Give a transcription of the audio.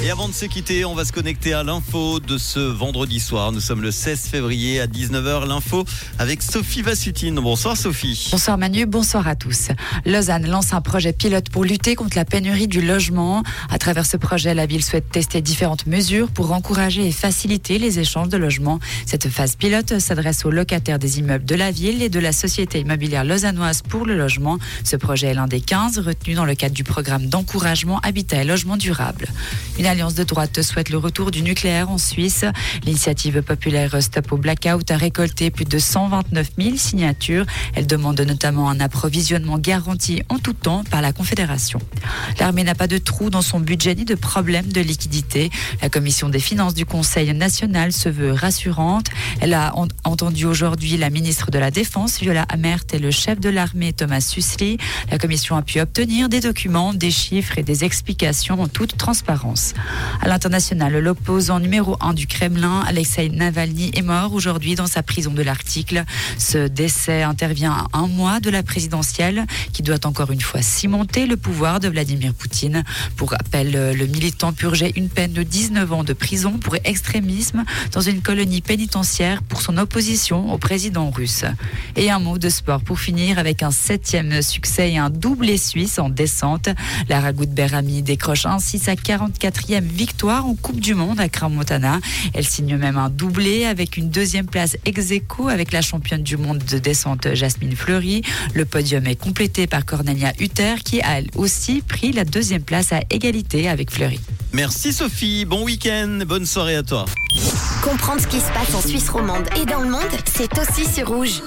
Et avant de se quitter, on va se connecter à l'info de ce vendredi soir. Nous sommes le 16 février à 19h. L'info avec Sophie Vassutine. Bonsoir Sophie. Bonsoir Manu, bonsoir à tous. Lausanne lance un projet pilote pour lutter contre la pénurie du logement. À travers ce projet, la ville souhaite tester différentes mesures pour encourager et faciliter les échanges de logements. Cette phase pilote s'adresse aux locataires des immeubles de la ville et de la société immobilière lausannoise pour le logement. Ce projet est l'un des 15 retenus dans le cadre du programme d'encouragement habitat et logement durable. Alliance de droite souhaite le retour du nucléaire en Suisse. L'initiative populaire Stop au Blackout a récolté plus de 129 000 signatures. Elle demande notamment un approvisionnement garanti en tout temps par la Confédération. L'armée n'a pas de trou dans son budget ni de problème de liquidité. La commission des finances du Conseil national se veut rassurante. Elle a entendu aujourd'hui la ministre de la Défense, Viola Amert, et le chef de l'armée, Thomas Susli. La commission a pu obtenir des documents, des chiffres et des explications en toute transparence. À l'international, l'opposant numéro 1 du Kremlin, Alexei Navalny, est mort aujourd'hui dans sa prison de l'Article. Ce décès intervient à un mois de la présidentielle qui doit encore une fois cimenter le pouvoir de Vladimir Poutine. Pour rappel, le militant purgeait une peine de 19 ans de prison pour extrémisme dans une colonie pénitentiaire pour son opposition au président russe. Et un mot de sport pour finir avec un septième succès et un doublé suisse en descente. La Ragout Berami décroche ainsi sa 44e victoire en Coupe du Monde à Crans-Montana. Elle signe même un doublé avec une deuxième place ex aequo avec la championne du monde de descente Jasmine Fleury. Le podium est complété par Cornelia Hutter qui a elle aussi pris la deuxième place à égalité avec Fleury. Merci Sophie, bon week-end, bonne soirée à toi. Comprendre ce qui se passe en Suisse romande et dans le monde, c'est aussi sur rouge.